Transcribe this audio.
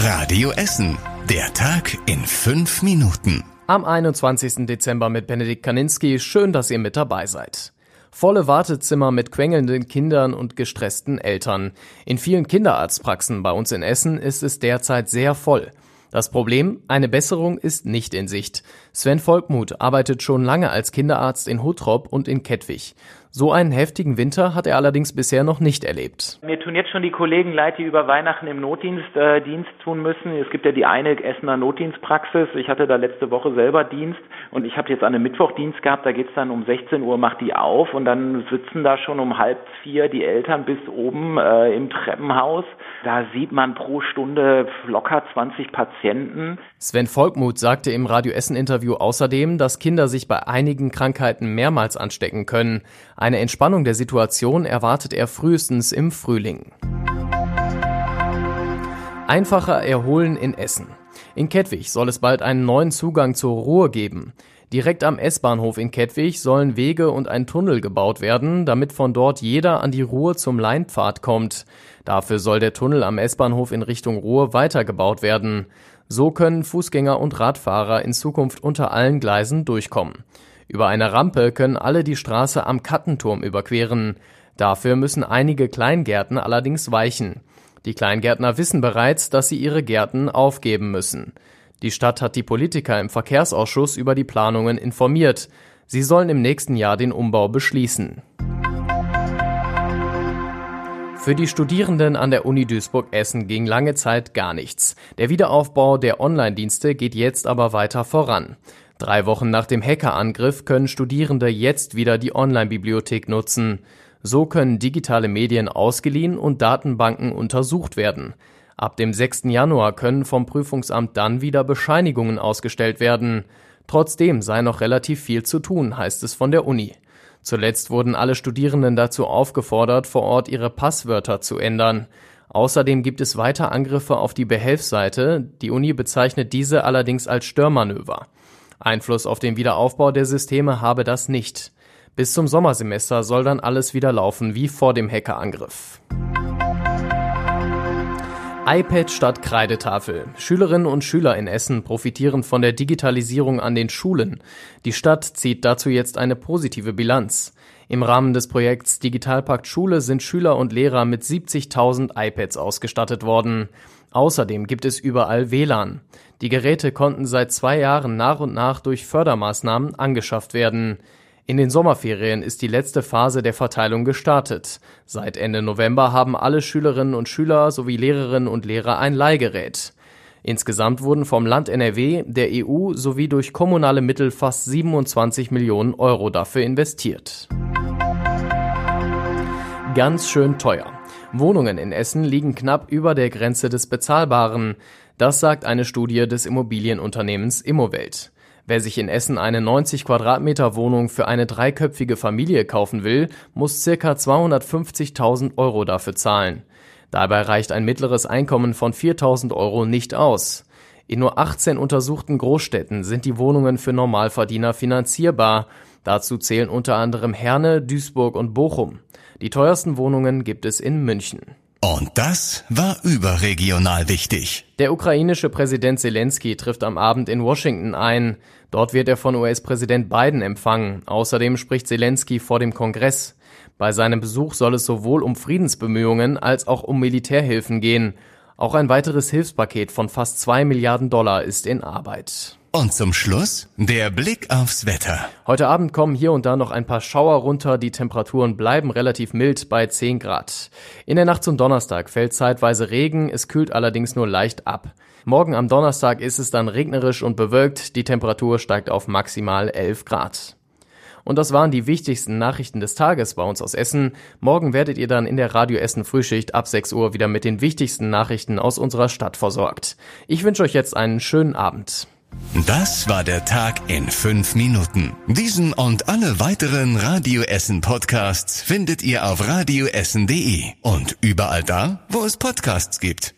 Radio Essen. Der Tag in fünf Minuten. Am 21. Dezember mit Benedikt Kaninski. Schön, dass ihr mit dabei seid. Volle Wartezimmer mit quengelnden Kindern und gestressten Eltern. In vielen Kinderarztpraxen bei uns in Essen ist es derzeit sehr voll. Das Problem, eine Besserung ist nicht in Sicht. Sven Volkmuth arbeitet schon lange als Kinderarzt in Huttrop und in Kettwig. So einen heftigen Winter hat er allerdings bisher noch nicht erlebt. Mir tun jetzt schon die Kollegen leid, die über Weihnachten im Notdienst äh, Dienst tun müssen. Es gibt ja die eine Essener Notdienstpraxis. Ich hatte da letzte Woche selber Dienst und ich habe jetzt an einem Mittwoch Dienst gehabt. Da geht's dann um 16 Uhr, macht die auf und dann sitzen da schon um halb vier die Eltern bis oben äh, im Treppenhaus. Da sieht man pro Stunde locker 20 Patienten. Sven Volkmuth sagte im Radio Essen Interview außerdem, dass Kinder sich bei einigen Krankheiten mehrmals anstecken können. Eine Entspannung der Situation erwartet er frühestens im Frühling. Einfacher erholen in Essen. In Kettwig soll es bald einen neuen Zugang zur Ruhr geben. Direkt am S-Bahnhof in Kettwig sollen Wege und ein Tunnel gebaut werden, damit von dort jeder an die Ruhr zum Leinpfad kommt. Dafür soll der Tunnel am S-Bahnhof in Richtung Ruhr weitergebaut werden. So können Fußgänger und Radfahrer in Zukunft unter allen Gleisen durchkommen. Über eine Rampe können alle die Straße am Kattenturm überqueren. Dafür müssen einige Kleingärten allerdings weichen. Die Kleingärtner wissen bereits, dass sie ihre Gärten aufgeben müssen. Die Stadt hat die Politiker im Verkehrsausschuss über die Planungen informiert. Sie sollen im nächsten Jahr den Umbau beschließen. Für die Studierenden an der Uni Duisburg-Essen ging lange Zeit gar nichts. Der Wiederaufbau der Online-Dienste geht jetzt aber weiter voran. Drei Wochen nach dem Hackerangriff können Studierende jetzt wieder die Online-Bibliothek nutzen. So können digitale Medien ausgeliehen und Datenbanken untersucht werden. Ab dem 6. Januar können vom Prüfungsamt dann wieder Bescheinigungen ausgestellt werden. Trotzdem sei noch relativ viel zu tun, heißt es von der Uni. Zuletzt wurden alle Studierenden dazu aufgefordert, vor Ort ihre Passwörter zu ändern. Außerdem gibt es weiter Angriffe auf die Behelfsseite. Die Uni bezeichnet diese allerdings als Störmanöver. Einfluss auf den Wiederaufbau der Systeme habe das nicht. Bis zum Sommersemester soll dann alles wieder laufen wie vor dem Hackerangriff. iPad statt Kreidetafel. Schülerinnen und Schüler in Essen profitieren von der Digitalisierung an den Schulen. Die Stadt zieht dazu jetzt eine positive Bilanz. Im Rahmen des Projekts Digitalpakt Schule sind Schüler und Lehrer mit 70.000 iPads ausgestattet worden. Außerdem gibt es überall WLAN. Die Geräte konnten seit zwei Jahren nach und nach durch Fördermaßnahmen angeschafft werden. In den Sommerferien ist die letzte Phase der Verteilung gestartet. Seit Ende November haben alle Schülerinnen und Schüler sowie Lehrerinnen und Lehrer ein Leihgerät. Insgesamt wurden vom Land NRW, der EU sowie durch kommunale Mittel fast 27 Millionen Euro dafür investiert. Ganz schön teuer. Wohnungen in Essen liegen knapp über der Grenze des Bezahlbaren. Das sagt eine Studie des Immobilienunternehmens Immowelt. Wer sich in Essen eine 90 Quadratmeter Wohnung für eine dreiköpfige Familie kaufen will, muss circa 250.000 Euro dafür zahlen. Dabei reicht ein mittleres Einkommen von 4.000 Euro nicht aus. In nur 18 untersuchten Großstädten sind die Wohnungen für Normalverdiener finanzierbar. Dazu zählen unter anderem Herne, Duisburg und Bochum. Die teuersten Wohnungen gibt es in München. Und das war überregional wichtig. Der ukrainische Präsident Zelensky trifft am Abend in Washington ein. Dort wird er von US-Präsident Biden empfangen. Außerdem spricht Zelensky vor dem Kongress. Bei seinem Besuch soll es sowohl um Friedensbemühungen als auch um Militärhilfen gehen. Auch ein weiteres Hilfspaket von fast zwei Milliarden Dollar ist in Arbeit. Und zum Schluss der Blick aufs Wetter. Heute Abend kommen hier und da noch ein paar Schauer runter. Die Temperaturen bleiben relativ mild bei 10 Grad. In der Nacht zum Donnerstag fällt zeitweise Regen, es kühlt allerdings nur leicht ab. Morgen am Donnerstag ist es dann regnerisch und bewölkt. Die Temperatur steigt auf maximal 11 Grad. Und das waren die wichtigsten Nachrichten des Tages bei uns aus Essen. Morgen werdet ihr dann in der Radio Essen Frühschicht ab 6 Uhr wieder mit den wichtigsten Nachrichten aus unserer Stadt versorgt. Ich wünsche euch jetzt einen schönen Abend. Das war der Tag in fünf Minuten. Diesen und alle weiteren Radio Essen Podcasts findet ihr auf radioessen.de und überall da, wo es Podcasts gibt.